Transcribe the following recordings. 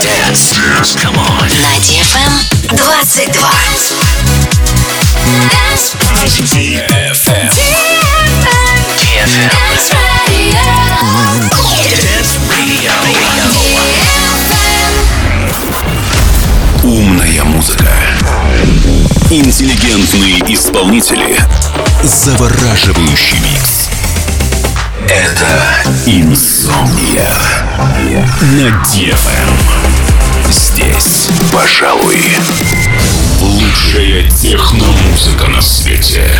Dance. Dance. Come on. На DFM 22. Dance. DFM. DFM. Dance Radio. Умная музыка. Интеллигентные исполнители. Завораживающий микс. Это Инсомния на DFM. Здесь, пожалуй, лучшая техномузыка на свете.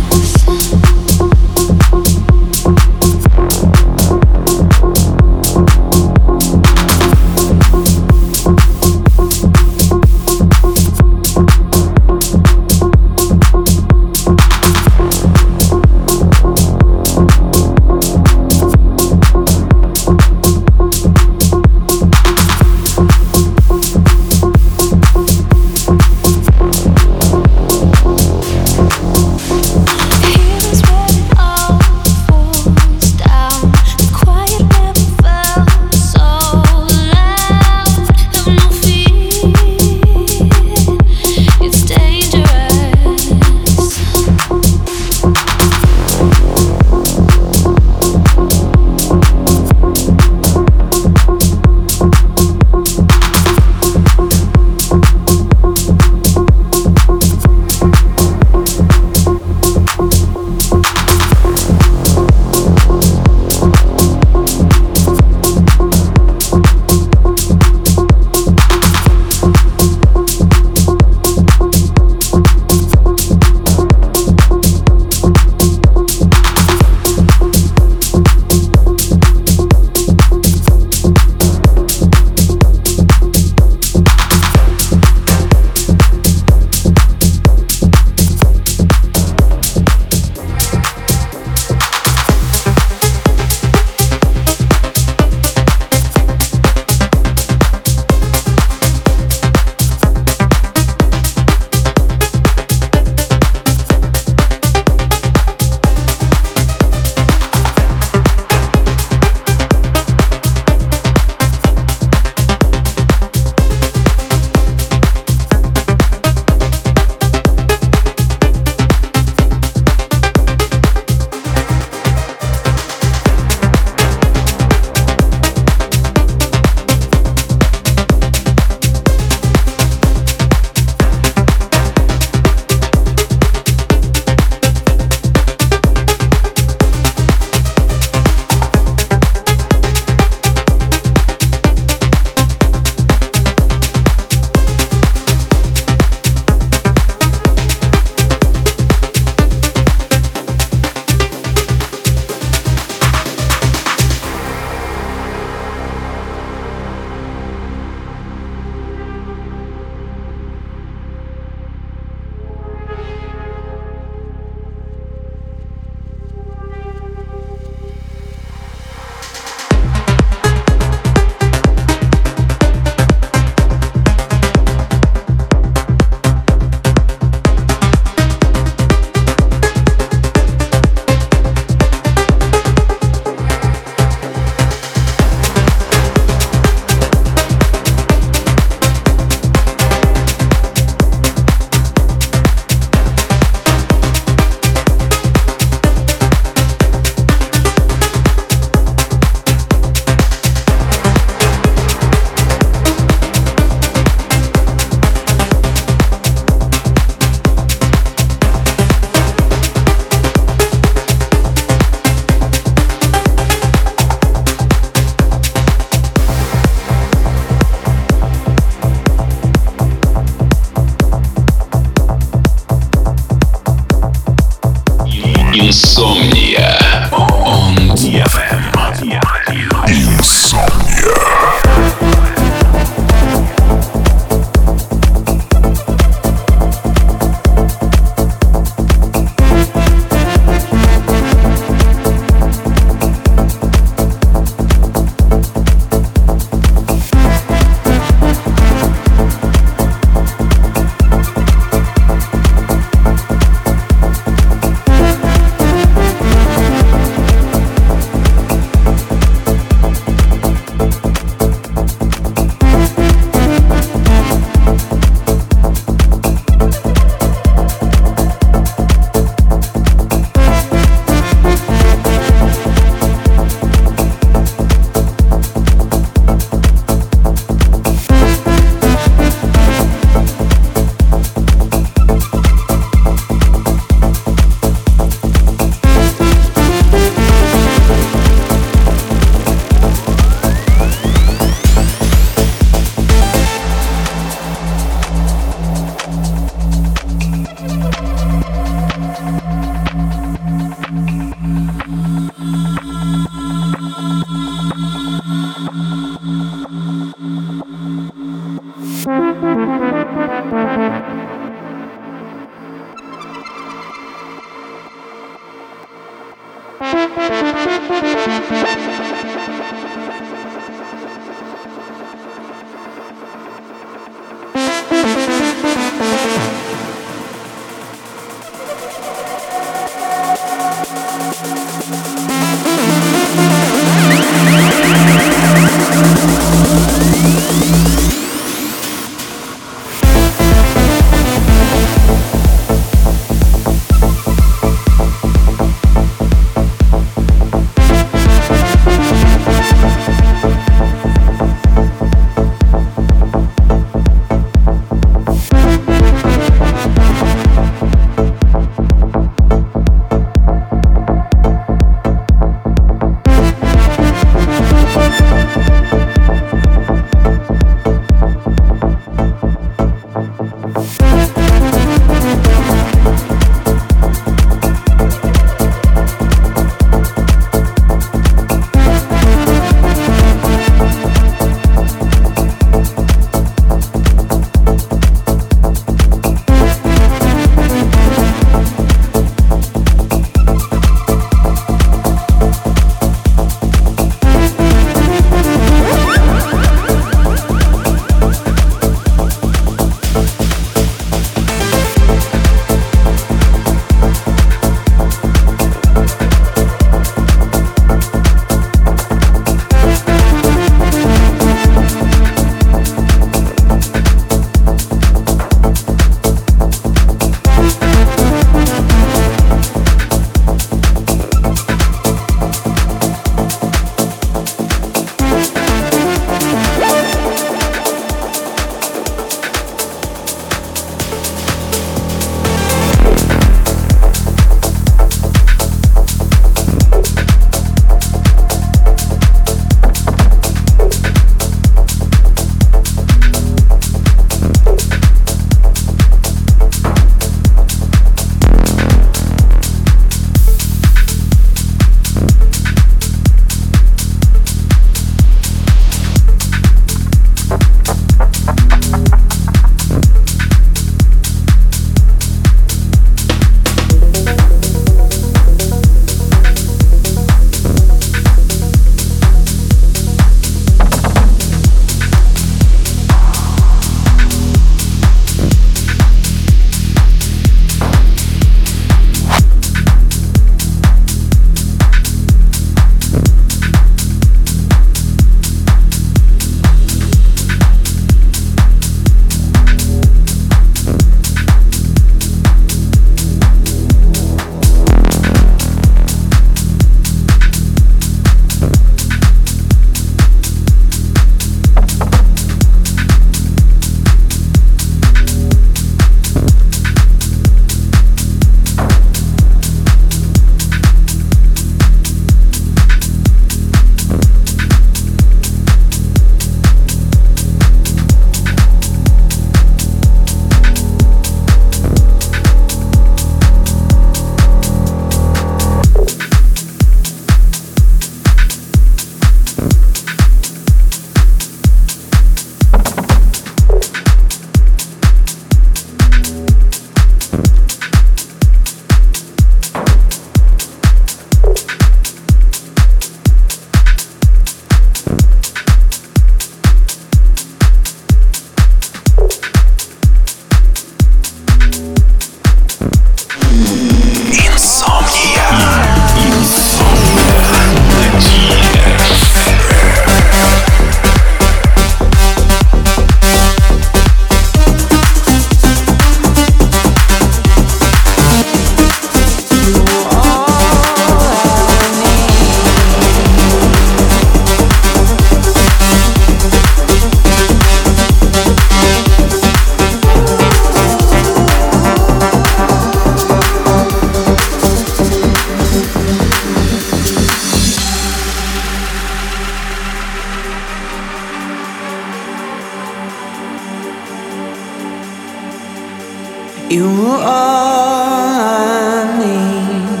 You were all I need.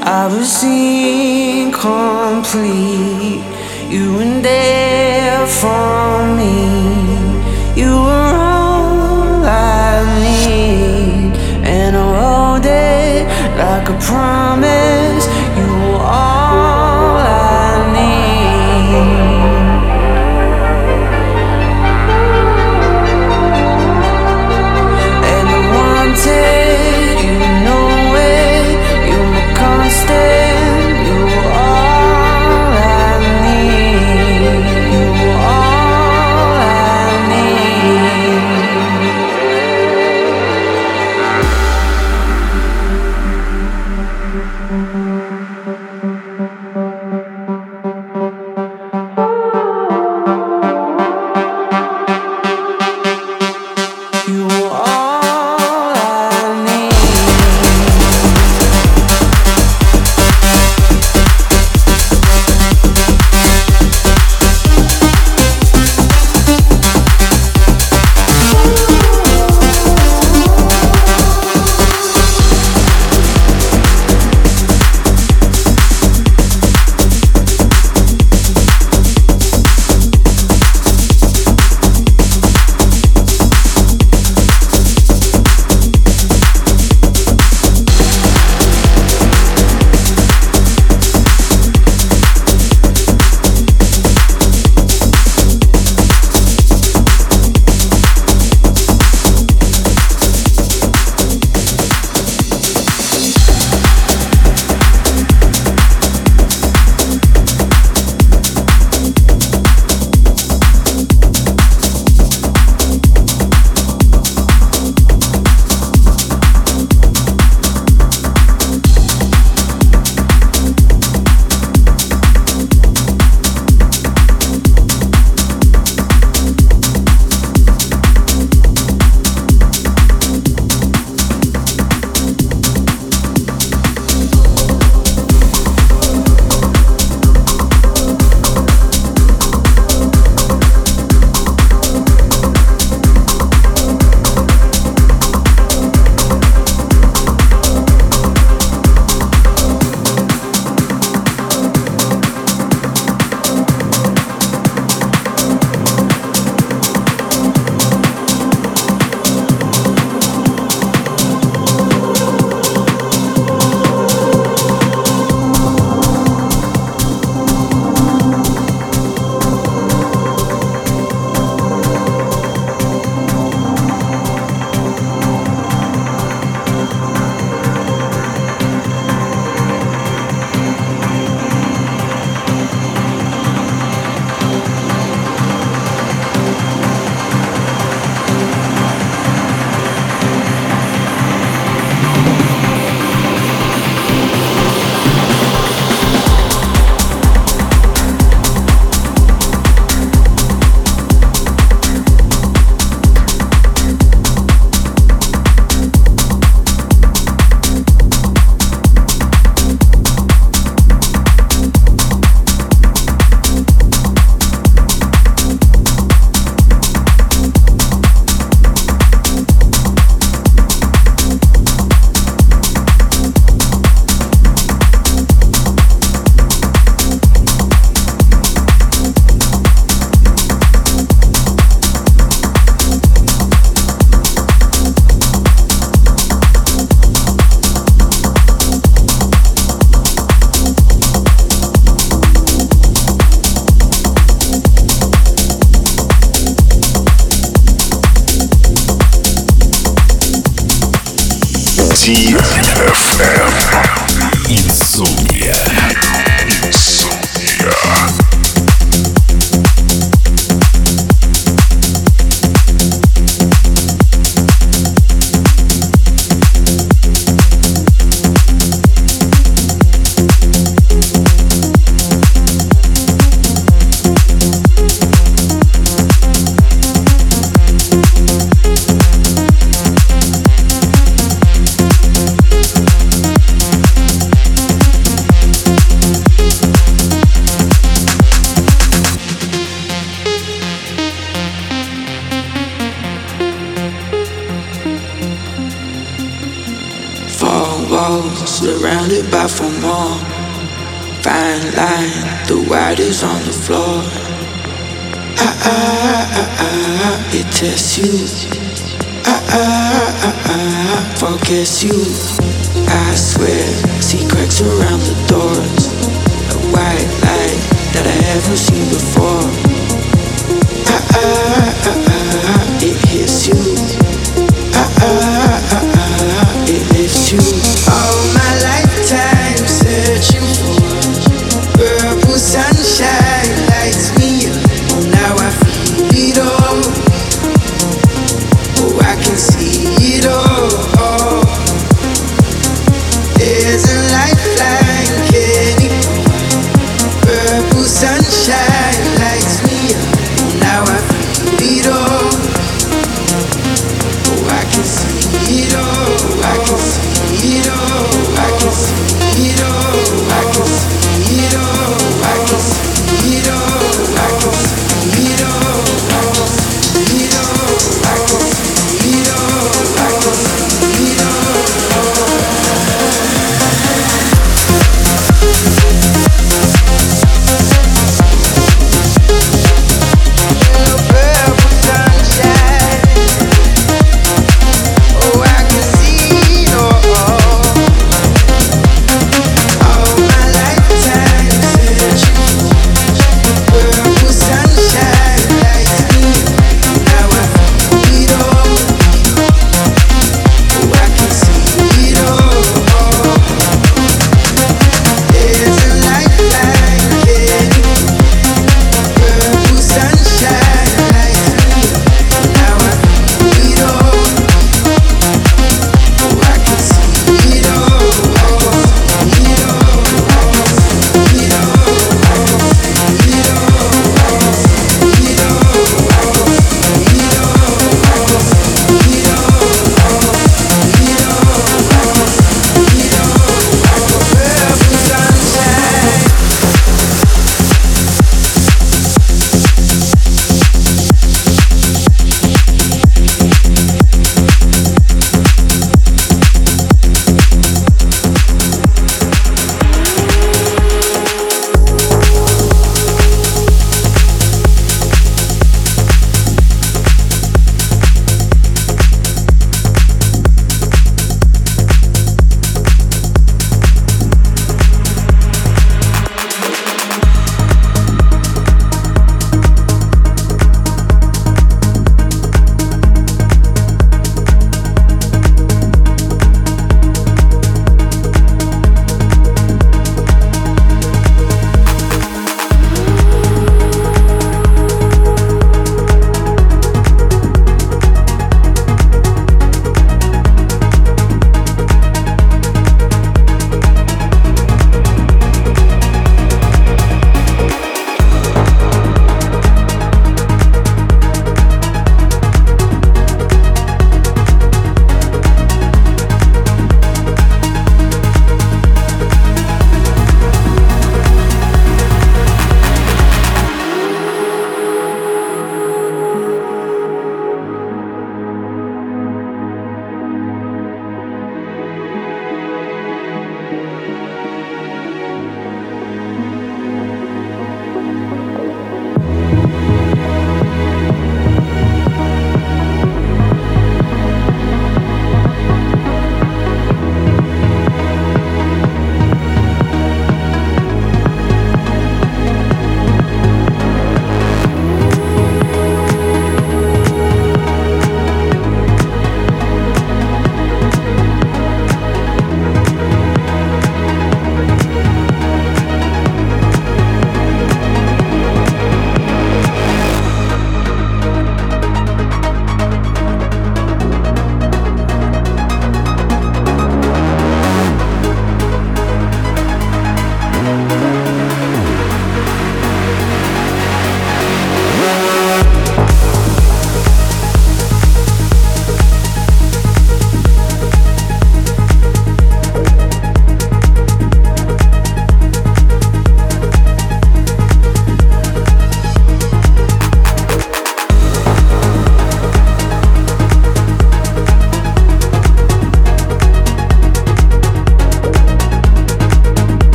I was incomplete. You were there for me. You were all I need, and I hold it like a promise.